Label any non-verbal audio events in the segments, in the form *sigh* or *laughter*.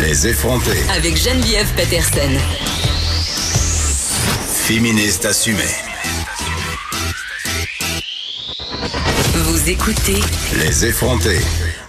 Les effronter. Avec Geneviève Peterson. Féministe assumée. Vous écoutez Les effronter.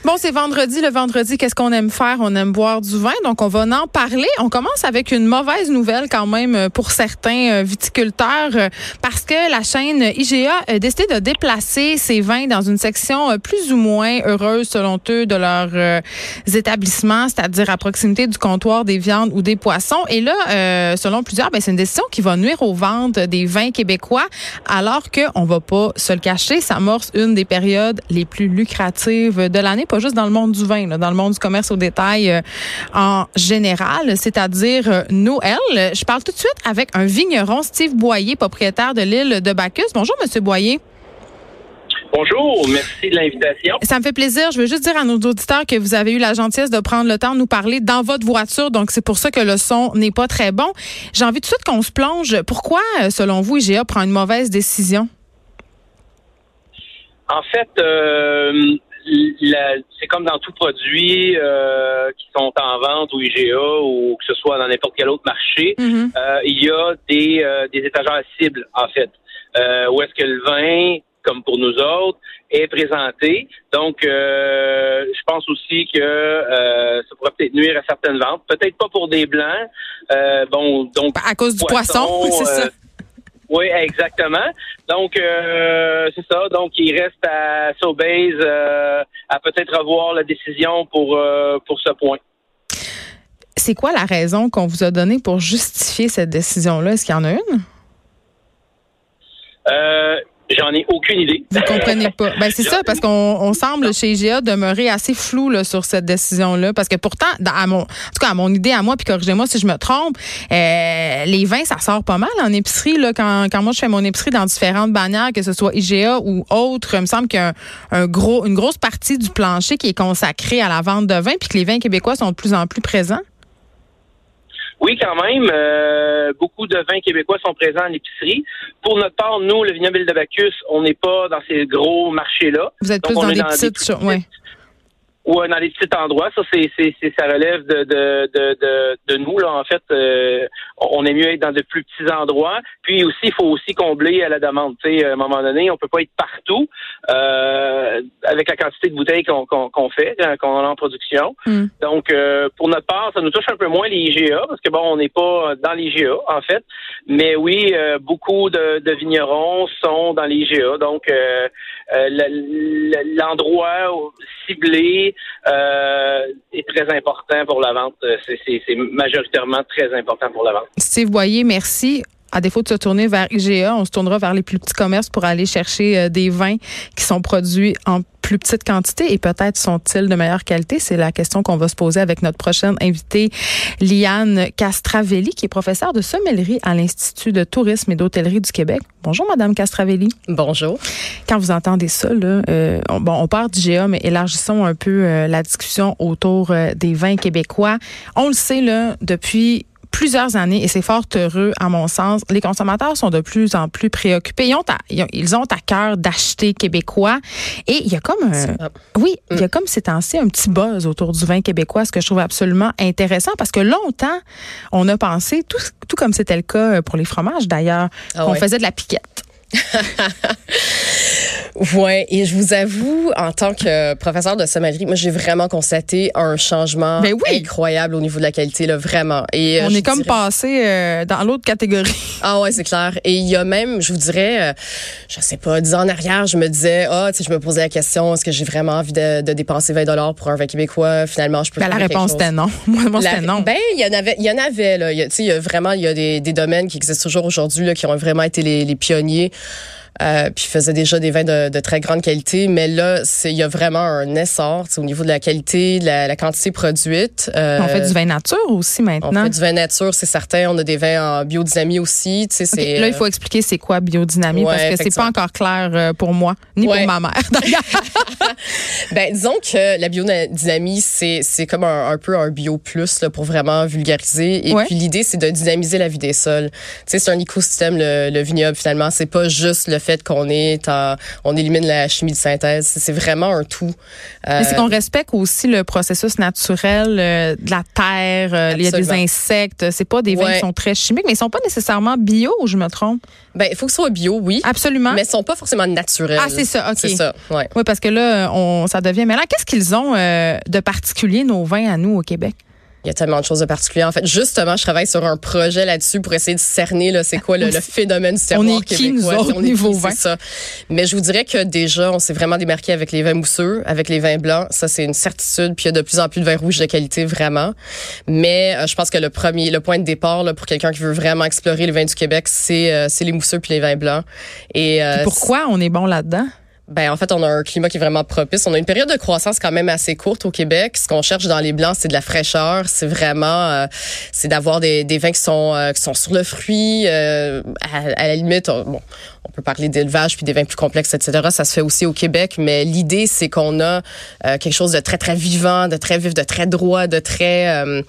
Bon, c'est vendredi. Le vendredi, qu'est-ce qu'on aime faire? On aime boire du vin. Donc, on va en parler. On commence avec une mauvaise nouvelle quand même euh, pour certains euh, viticulteurs euh, parce que la chaîne IGA a décidé de déplacer ses vins dans une section plus ou moins heureuse selon eux de leurs établissements, c'est-à-dire à proximité du comptoir des viandes ou des poissons. Et là, selon plusieurs, ben, c'est une décision qui va nuire aux ventes des vins québécois alors qu'on va pas se le cacher, ça amorce une des périodes les plus lucratives de l'année pas juste dans le monde du vin, dans le monde du commerce au détail euh, en général, c'est-à-dire euh, Noël. Je parle tout de suite avec un vigneron, Steve Boyer, propriétaire de l'île de Bacchus. Bonjour, Monsieur Boyer. Bonjour, merci de l'invitation. Ça me fait plaisir. Je veux juste dire à nos auditeurs que vous avez eu la gentillesse de prendre le temps de nous parler dans votre voiture, donc c'est pour ça que le son n'est pas très bon. J'ai envie tout de suite qu'on se plonge. Pourquoi, euh, selon vous, IGA prend une mauvaise décision? En fait, euh, c'est comme dans tout produit euh, qui sont en vente ou IGA ou que ce soit dans n'importe quel autre marché, mm-hmm. euh, il y a des, euh, des étagères cibles, en fait. où est-ce que le vin, comme pour nous autres, est présenté. Donc, je pense aussi que ça pourrait peut-être nuire à certaines ventes. Peut-être pas pour des blancs. bon, donc à cause du poisson, *laughs* c'est ça. Oui, exactement. Donc, euh, c'est ça. Donc, il reste à Sobase euh, à peut-être revoir la décision pour, euh, pour ce point. C'est quoi la raison qu'on vous a donnée pour justifier cette décision-là? Est-ce qu'il y en a une? J'en ai aucune idée. Vous comprenez pas. Ben c'est ça parce qu'on semble chez IGA demeurer assez flou là, sur cette décision là parce que pourtant à mon en tout cas à mon idée à moi puis corrigez-moi si je me trompe, euh, les vins ça sort pas mal en épicerie là quand, quand moi je fais mon épicerie dans différentes bannières que ce soit IGA ou autre, il me semble qu'il y a un, gros une grosse partie du plancher qui est consacrée à la vente de vin puis que les vins québécois sont de plus en plus présents. Oui, quand même. Euh, beaucoup de vins québécois sont présents en épicerie. Pour notre part, nous, le vignoble de Bacchus, on n'est pas dans ces gros marchés-là. Vous êtes plus dans, des petites, ou dans les petits endroits. Ça, c'est, c'est, ça relève de, de, de, de, nous. Là, en fait, euh, on est mieux être dans de plus petits endroits. Puis aussi, il faut aussi combler à la demande. Tu sais, à un moment donné, on peut pas être partout euh, avec la quantité de bouteilles qu'on, qu'on, fait, hein, qu'on a en production. Hmm. Donc, euh, pour notre part, ça nous touche un peu moins les IGA parce que bon, on n'est pas dans les IGA en fait. Mais oui, beaucoup de, de, vignerons sont dans les IGA. Donc, l'endroit ciblé euh, est très important pour la vente. C'est majoritairement très important pour la vente. Steve Boyer, merci. À défaut de se tourner vers IGA, on se tournera vers les plus petits commerces pour aller chercher euh, des vins qui sont produits en plus petite quantité et peut-être sont-ils de meilleure qualité? C'est la question qu'on va se poser avec notre prochaine invitée, Liane Castravelli, qui est professeure de sommellerie à l'Institut de tourisme et d'hôtellerie du Québec. Bonjour, Madame Castravelli. Bonjour. Quand vous entendez ça, là, euh, on, bon, on part d'IGA, mais élargissons un peu euh, la discussion autour euh, des vins québécois. On le sait, là, depuis plusieurs années et c'est fort heureux à mon sens. Les consommateurs sont de plus en plus préoccupés. Ils ont à, ils ont à cœur d'acheter québécois et il y a comme un, oui, il y a mm. comme ces temps-ci un petit buzz autour du vin québécois, ce que je trouve absolument intéressant parce que longtemps on a pensé tout, tout comme c'était le cas pour les fromages d'ailleurs, ah qu'on faisait de la piquette. *laughs* Ouais, et je vous avoue, en tant que professeur de sommellerie, moi j'ai vraiment constaté un changement ben incroyable au niveau de la qualité, là, vraiment. Et euh, on est comme passé euh, dans l'autre catégorie. *laughs* Ah ouais, c'est clair. Et il y a même, je vous dirais, euh, je sais pas, dix ans en arrière, je me disais, ah, tu sais, je me posais la question, est-ce que j'ai vraiment envie de, de, dépenser 20 dollars pour un vin québécois? Finalement, je peux. Ben, la réponse était non. *laughs* Moi, moi c'était non. Ben, il y en avait, il y en avait là. Tu sais, il y a vraiment, il y a des, des domaines qui existent toujours aujourd'hui là, qui ont vraiment été les, les pionniers. Euh, puis faisait déjà des vins de, de très grande qualité. Mais là, il y a vraiment un essor au niveau de la qualité, de la, la quantité produite. Euh, on fait du vin nature aussi maintenant. On fait du vin nature, c'est certain. On a des vins en biodynamie aussi. Tu sais, Là, il faut expliquer c'est quoi biodynamie parce que c'est pas encore clair euh, pour moi, ni pour ma mère *laughs* *laughs* ben, disons que la biodynamie, c'est c'est comme un, un, peu un bio plus là, pour vraiment vulgariser. Et puis l'idée, c'est de dynamiser la vie des sols. Tu sais, c'est un écosystème le, le vignoble finalement. C'est pas juste le fait qu'on est en, on élimine la chimie de synthèse. C'est vraiment un tout. Euh, c'est qu'on respecte aussi le processus naturel euh, de la terre. Euh, il y a des insectes. C'est pas des vins qui sont très chimiques, mais ils sont pas nécessairement bio, je me trompe. Ben, il faut que ce soit bio, oui. Absolument. Mais ils sont pas forcément naturels. Ah, c'est ça, OK. C'est ça, ouais. Oui, parce que là, on, ça devient. Mais là, qu'est-ce qu'ils ont de particulier, nos vins à nous au Québec? Il y a tellement de choses de particulier. En fait, justement, je travaille sur un projet là-dessus pour essayer de cerner là, c'est quoi le, phénomène du terroir on est qui, Nous autres, on est niveau ça. Mais je vous dirais que déjà, on s'est vraiment démarqué avec les vins mousseux, avec les vins blancs. Ça, c'est une certitude. Puis il y a de plus en plus de vins rouges de qualité, vraiment. Mais euh, je pense que le premier, le point de départ là, pour quelqu'un qui veut vraiment explorer les vins du Québec, c'est euh, c'est les mousseux puis les vins blancs. Et euh, pourquoi on est bon là-dedans? Ben en fait, on a un climat qui est vraiment propice. On a une période de croissance quand même assez courte au Québec. Ce qu'on cherche dans les blancs, c'est de la fraîcheur. C'est vraiment, euh, c'est d'avoir des, des, vins qui sont euh, qui sont sur le fruit. Euh, à, la limite, bon, on peut parler d'élevage puis des vins plus complexes, etc. Ça se fait aussi au Québec, mais l'idée c'est qu'on a euh, quelque chose de très très vivant, de très vif, de très droit, de très, euh,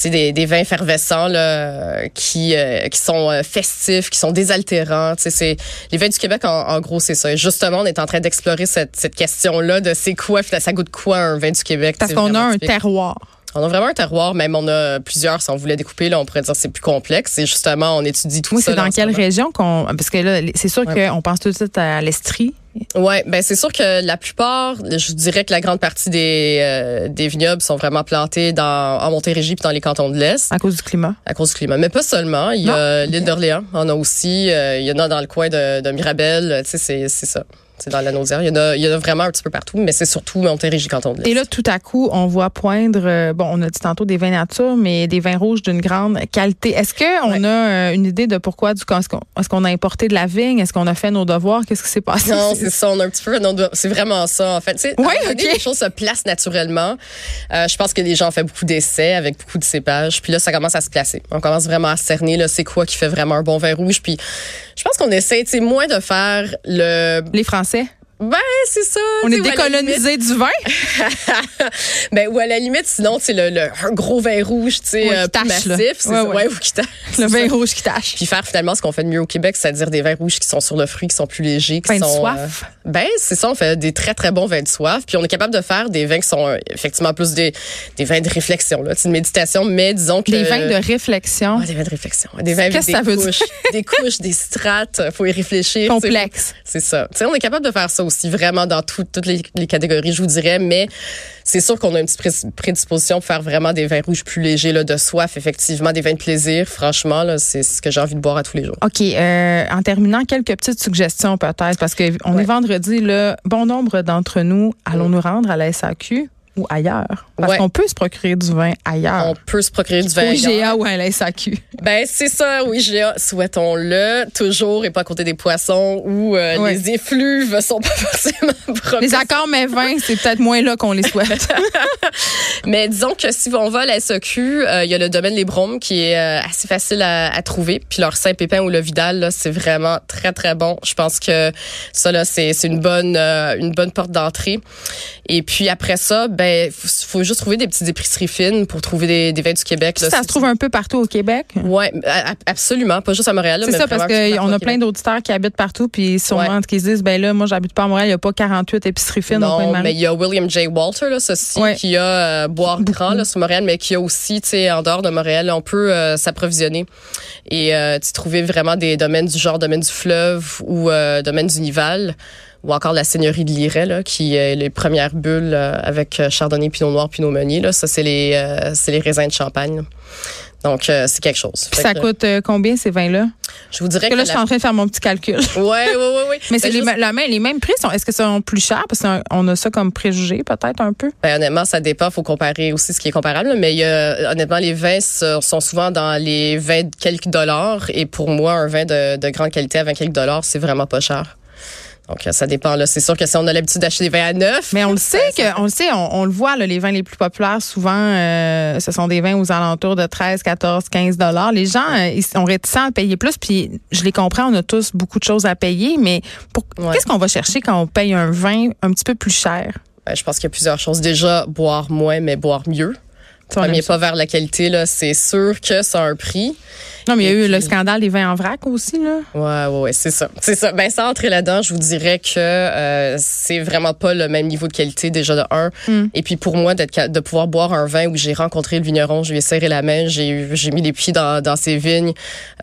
tu des, des vins effervescents là, qui euh, qui sont euh, festifs, qui sont désaltérants. Tu sais, c'est les vins du Québec en, en gros c'est ça. Et justement, on est en train d'explorer cette, cette question là de c'est quoi, ça goûte quoi un vin du Québec? Parce qu'on a un terroir. On a vraiment un terroir, même on a plusieurs. Si on voulait découper, là, on pourrait dire c'est plus complexe. Et justement, on étudie tout oui, ça. c'est dans quelle région qu'on. Parce que là, c'est sûr qu'on pense tout de suite à l'Estrie. Ouais, ben c'est sûr que la plupart, je dirais que la grande partie des euh, des vignobles sont vraiment plantés dans en Montérégie puis dans les cantons de l'Est. À cause du climat? À cause du climat, mais pas seulement. Il y a l'île d'Orléans, on a aussi. Euh, il y en a dans le coin de, de Mirabel. Tu sais, c'est c'est ça. C'est dans la nausière. Il y, en a, il y en a vraiment un petit peu partout, mais c'est surtout Montérégie Canton de l'Est. Et là, tout à coup, on voit poindre, euh, bon, on a dit tantôt des vins nature, mais des vins rouges d'une grande qualité. Est-ce qu'on ouais. a euh, une idée de pourquoi, du est-ce qu'on est a importé de la vigne? Est-ce qu'on a fait nos devoirs? Qu'est-ce qui s'est passé? Non, *laughs* c'est ça. On a un petit peu C'est vraiment ça, en fait. Oui, okay. les choses se placent naturellement. Euh, je pense que les gens ont fait beaucoup d'essais avec beaucoup de cépages. Puis là, ça commence à se placer. On commence vraiment à cerner, là, c'est quoi qui fait vraiment un bon vin rouge. Puis je pense qu'on essaie, tu sais, moins de faire le... Les Français? Ben, c'est ça. On est décolonisé du vin? *laughs* ben, ou à la limite, sinon, c'est le, le, un gros vin rouge, tu sais, ouais, euh, massif. C'est ouais, ouais. ou qui tâche. *laughs* Le vin rouge qui *laughs* tâche. Puis faire finalement ce qu'on fait de mieux au Québec, c'est-à-dire des vins rouges qui sont sur le fruit, qui sont plus légers, qui vin sont. De soif. Euh, ben, c'est ça. On fait des très, très bons vins de soif. Puis on est capable de faire des vins qui sont euh, effectivement plus des, des vins de réflexion, là, de méditation, mais disons que. Des vins de réflexion. des vins de réflexion. Des vins avec des ça couches, veut dire? des couches, des strates. Faut y réfléchir. Complexe. C'est ça. Tu sais, on est capable de faire ça aussi vraiment dans tout, toutes les, les, catégories, je vous dirais, mais c'est sûr qu'on a une petite prédisposition pour faire vraiment des vins rouges plus légers, là, de soif, effectivement, des vins de plaisir. Franchement, là, c'est ce que j'ai envie de boire à tous les jours. OK. Euh, en terminant, quelques petites suggestions peut-être, parce que on Ouais. est vendredi, là, bon nombre d'entre nous allons nous rendre à la SAQ ou ailleurs. Parce Ouais. qu'on peut se procurer du vin ailleurs. On peut se procurer du Au vin. ailleurs. IGA ou à la SAQ. Ben c'est ça, oui, GA, souhaitons-le toujours et pas à côté des poissons où euh, Ouais. les effluves sont pas *laughs* forcément propices. Les accords mais vins, c'est peut-être moins là qu'on les souhaite. *laughs* Mais disons que si on va à la SEQ, euh, il y a le domaine Les Bromes qui est euh, assez facile à, à trouver. Puis leur Saint-Pépin ou le Vidal, c'est vraiment très, très bon. Je pense que ça, là, c'est une bonne une bonne porte d'entrée. Et puis après ça, ben faut, faut juste trouver des petites épiceries fines pour trouver des, des vins du Québec. là. ça se trouve un peu partout au Québec. Ouais, absolument. Pas juste à Montréal. C'est ça, parce qu'on a plein d'auditeurs qui habitent partout, puis sûrement qui se disent, ben là, moi, j'habite pas à Montréal, il n'y a pas 48 épiceries fines Non, mais il y a William J. Walter, là, ceci, Ouais. qui a euh, Boire Grand, là, sur Montréal, mais qui a aussi, tu sais, en dehors de Montréal, on peut euh, s'approvisionner et euh, trouver vraiment des domaines du genre domaine du fleuve ou euh, domaine du Nival ou encore la seigneurie de Liret, là, qui est les premières bulles euh, avec euh, Chardonnay, Pinot Noir, Pinot Meunier. Là, ça, c'est les, euh, c'est les raisins de Champagne. là. Donc, euh, c'est quelque chose. Puis ça que, coûte euh, combien ces vins-là? Je vous dirais Parce que là, je suis en train de faire mon petit calcul. *laughs* Ouais, ouais, ouais, ouais. Mais c'est Ben, les, juste- ma- la même- les mêmes prix. sont- Est-ce que sont plus chers? Parce qu'on a ça comme préjugé, peut-être un peu. Ben, honnêtement, ça dépend. faut comparer aussi ce qui est comparable. Mais il honnêtement, les vins sont sont souvent dans les 20 quelques dollars. Et pour moi, un vin de, de grande qualité à 20 quelques dollars, c'est vraiment pas cher. Donc, euh, ça dépend. là. C'est sûr que si on a l'habitude d'acheter des vins à neuf... Mais on le sait que, on le sait, on, on le voit, là, les vins les plus populaires, souvent, euh, ce sont des vins aux alentours de 13, 14, 15 dollars. Les gens, euh, ils sont réticents à payer plus, puis je les comprends, on a tous beaucoup de choses à payer, mais pour, Ouais. qu'est-ce qu'on va chercher quand on paye un vin un petit peu plus cher? Ben, je pense qu'il y a plusieurs choses. Déjà, boire moins, mais boire mieux. Premier pas vers la qualité, là, c'est sûr que ça a un prix. Non, mais il y a eu le scandale des vins en vrac aussi, là. Ouais, ouais, ouais c'est ça. C'est ça. Ben, sans entrer là-dedans, je vous dirais que euh, c'est vraiment pas le même niveau de qualité, déjà de un. Mm. Et puis, pour moi, d'être, de pouvoir boire un vin où j'ai rencontré le vigneron, je lui ai serré la main, j'ai, j'ai mis les pieds dans, dans ses vignes.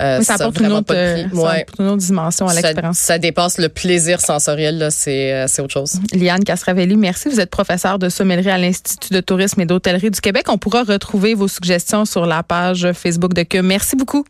Euh, ça, apporte vraiment pas de prix. Ouais. une autre dimension à l'expérience. Ça, dépasse le plaisir sensoriel, là. C'est, euh, c'est autre chose. Liane Casravelli, merci. Vous êtes professeure de sommellerie à l'Institut de tourisme et d'hôtellerie du Québec. On retrouver vos suggestions sur la page Facebook de Que. Merci beaucoup.